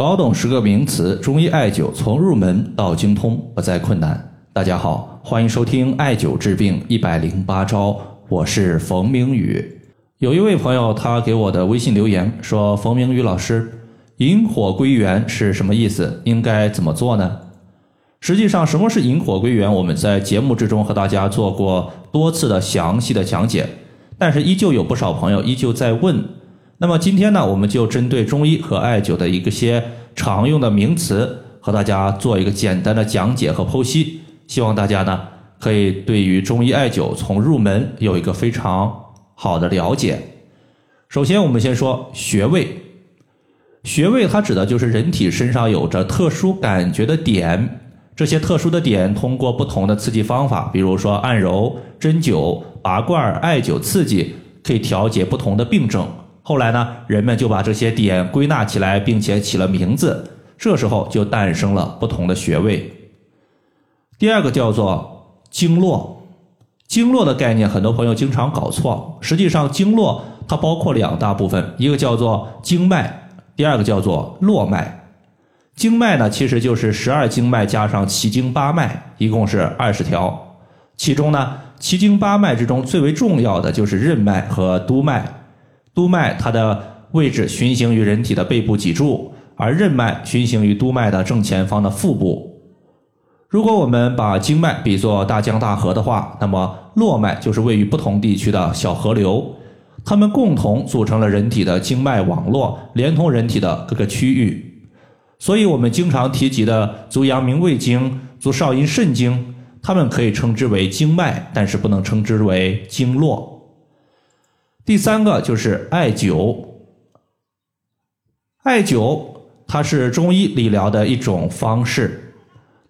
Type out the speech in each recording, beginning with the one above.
搞懂十个名词，中医艾灸从入门到精通不再困难。大家好，欢迎收听《艾灸治病一百零八招》，我是冯明宇。有一位朋友他给我的微信留言说：“冯明宇老师，引火归元是什么意思？应该怎么做呢？”实际上，什么是引火归元，我们在节目之中和大家做过多次的详细的讲解，但是依旧有不少朋友依旧在问。那么今天呢，我们就针对中医和艾灸的一个些常用的名词，和大家做一个简单的讲解和剖析。希望大家呢，可以对于中医艾灸从入门有一个非常好的了解。首先，我们先说穴位。穴位它指的就是人体身上有着特殊感觉的点，这些特殊的点通过不同的刺激方法，比如说按揉、针灸、拔罐、艾灸刺激，可以调节不同的病症。后来呢，人们就把这些点归纳起来，并且起了名字。这时候就诞生了不同的穴位。第二个叫做经络，经络的概念很多朋友经常搞错。实际上，经络它包括两大部分，一个叫做经脉，第二个叫做络脉。经脉呢，其实就是十二经脉加上奇经八脉，一共是二十条。其中呢，奇经八脉之中最为重要的就是任脉和督脉。督脉它的位置循行于人体的背部脊柱，而任脉循行于督脉的正前方的腹部。如果我们把经脉比作大江大河的话，那么络脉就是位于不同地区的小河流，它们共同组成了人体的经脉网络，连通人体的各个区域。所以，我们经常提及的足阳明胃经、足少阴肾经，它们可以称之为经脉，但是不能称之为经络。第三个就是艾灸，艾灸它是中医理疗的一种方式，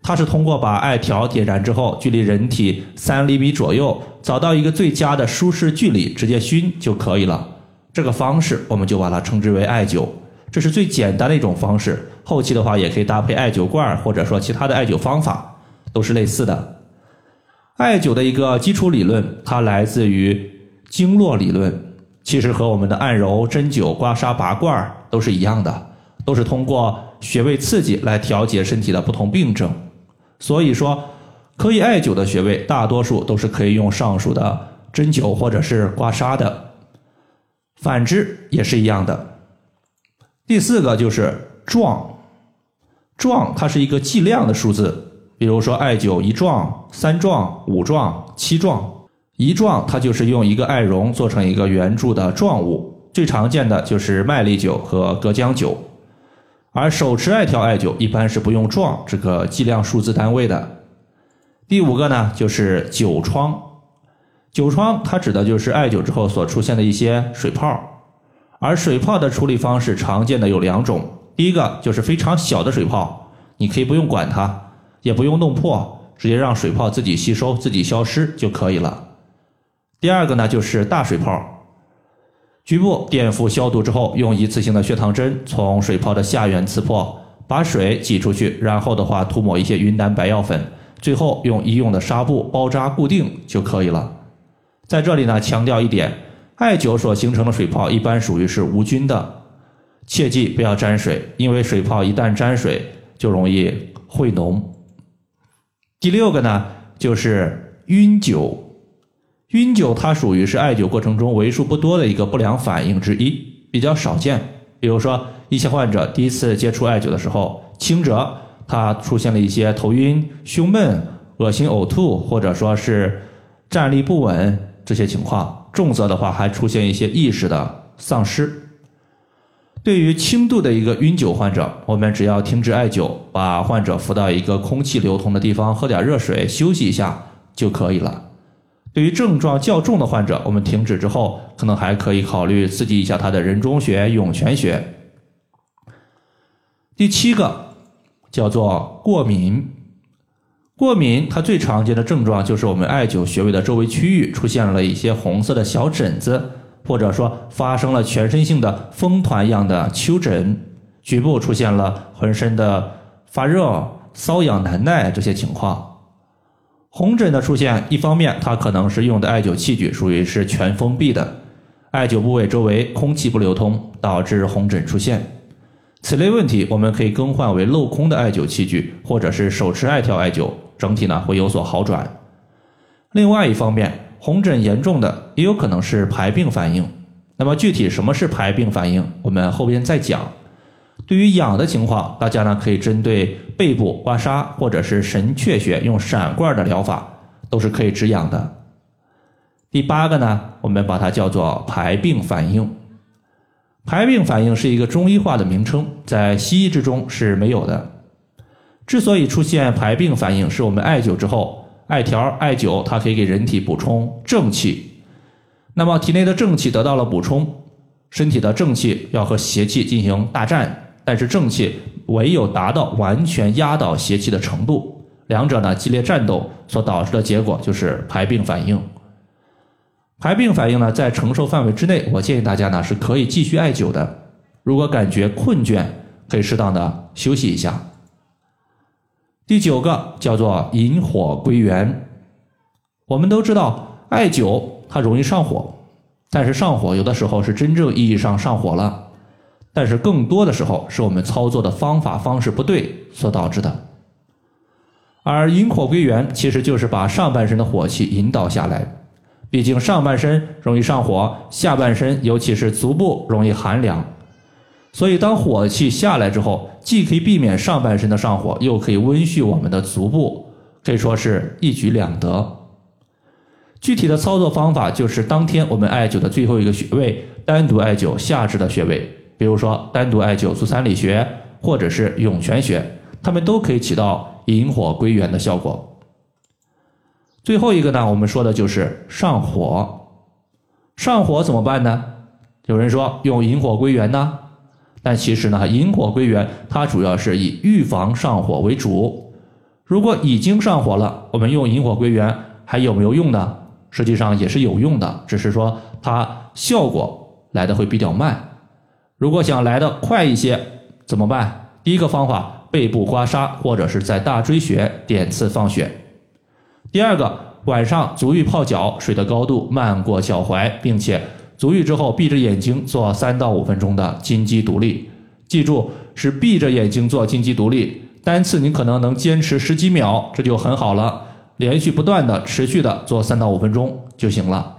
它是通过把艾条点燃之后，距离人体三厘米左右，找到一个最佳的舒适距离，直接熏就可以了。这个方式我们就把它称之为艾灸，这是最简单的一种方式。后期的话也可以搭配艾灸罐，或者说其他的艾灸方法，都是类似的。艾灸的一个基础理论，它来自于经络理论。其实和我们的按揉、针灸、刮痧、拔罐都是一样的，都是通过穴位刺激来调节身体的不同病症。所以说，可以艾灸的穴位，大多数都是可以用上述的针灸或者是刮痧的。反之也是一样的。第四个就是壮，壮它是一个计量的数字，比如说艾灸一壮、三壮、五壮、七壮。一状它就是用一个艾绒做成一个圆柱的状物，最常见的就是麦粒灸和隔姜灸，而手持艾条艾灸一般是不用撞这个计量数字单位的。第五个呢就是灸疮，灸疮它指的就是艾灸之后所出现的一些水泡，而水泡的处理方式常见的有两种，第一个就是非常小的水泡，你可以不用管它，也不用弄破，直接让水泡自己吸收、自己消失就可以了。第二个呢，就是大水泡，局部垫敷消毒之后，用一次性的血糖针从水泡的下缘刺破，把水挤出去，然后的话涂抹一些云南白药粉，最后用医用的纱布包扎固定就可以了。在这里呢，强调一点，艾灸所形成的水泡一般属于是无菌的，切记不要沾水，因为水泡一旦沾水就容易会脓。第六个呢，就是晕灸。晕酒它属于是艾灸过程中为数不多的一个不良反应之一，比较少见。比如说，一些患者第一次接触艾灸的时候，轻者他出现了一些头晕、胸闷、恶心、呕吐，或者说是站立不稳这些情况；重则的话还出现一些意识的丧失。对于轻度的一个晕酒患者，我们只要停止艾灸，把患者扶到一个空气流通的地方，喝点热水，休息一下就可以了。对于症状较重的患者，我们停止之后，可能还可以考虑刺激一下他的人中穴、涌泉穴。第七个叫做过敏，过敏它最常见的症状就是我们艾灸穴位的周围区域出现了一些红色的小疹子，或者说发生了全身性的风团一样的丘疹，局部出现了浑身的发热、瘙痒难耐这些情况。红疹的出现，一方面它可能是用的艾灸器具属于是全封闭的，艾灸部位周围空气不流通，导致红疹出现；此类问题我们可以更换为镂空的艾灸器具，或者是手持艾条艾灸，整体呢会有所好转。另外一方面，红疹严重的也有可能是排病反应。那么具体什么是排病反应，我们后边再讲。对于痒的情况，大家呢可以针对背部刮痧或者是神阙穴用闪罐的疗法，都是可以止痒的。第八个呢，我们把它叫做排病反应。排病反应是一个中医化的名称，在西医之中是没有的。之所以出现排病反应，是我们艾灸之后，艾条、艾灸它可以给人体补充正气。那么体内的正气得到了补充，身体的正气要和邪气进行大战，但是正气唯有达到完全压倒邪气的程度，两者呢激烈战斗所导致的结果就是排病反应。排病反应呢在承受范围之内，我建议大家呢是可以继续艾灸的。如果感觉困倦，可以适当的休息一下。第九个叫做引火归元。我们都知道艾灸。它容易上火，但是上火有的时候是真正意义上上火了，但是更多的时候是我们操作的方法方式不对所导致的。而引火归元其实就是把上半身的火气引导下来，毕竟上半身容易上火，下半身尤其是足部容易寒凉，所以当火气下来之后，既可以避免上半身的上火，又可以温煦我们的足部，可以说是一举两得。具体的操作方法就是当天我们艾灸的最后一个穴位，单独艾灸下肢的穴位，比如说单独艾灸足三里穴或者是涌泉穴，它们都可以起到引火归元的效果。最后一个呢，我们说的就是上火。上火怎么办呢？有人说用引火归元呢，但其实呢，引火归元它主要是以预防上火为主。如果已经上火了，我们用引火归元还有没有用呢？实际上也是有用的，只是说它效果来的会比较慢。如果想来的快一些，怎么办？第一个方法，背部刮痧或者是在大椎穴点刺放血。第二个，晚上足浴泡脚，水的高度漫过脚踝，并且足浴之后闭着眼睛做三到五分钟的金鸡独立。记住，是闭着眼睛做金鸡独立，单次你可能能坚持十几秒，这就很好了。连续不断的、持续的做三到五分钟就行了。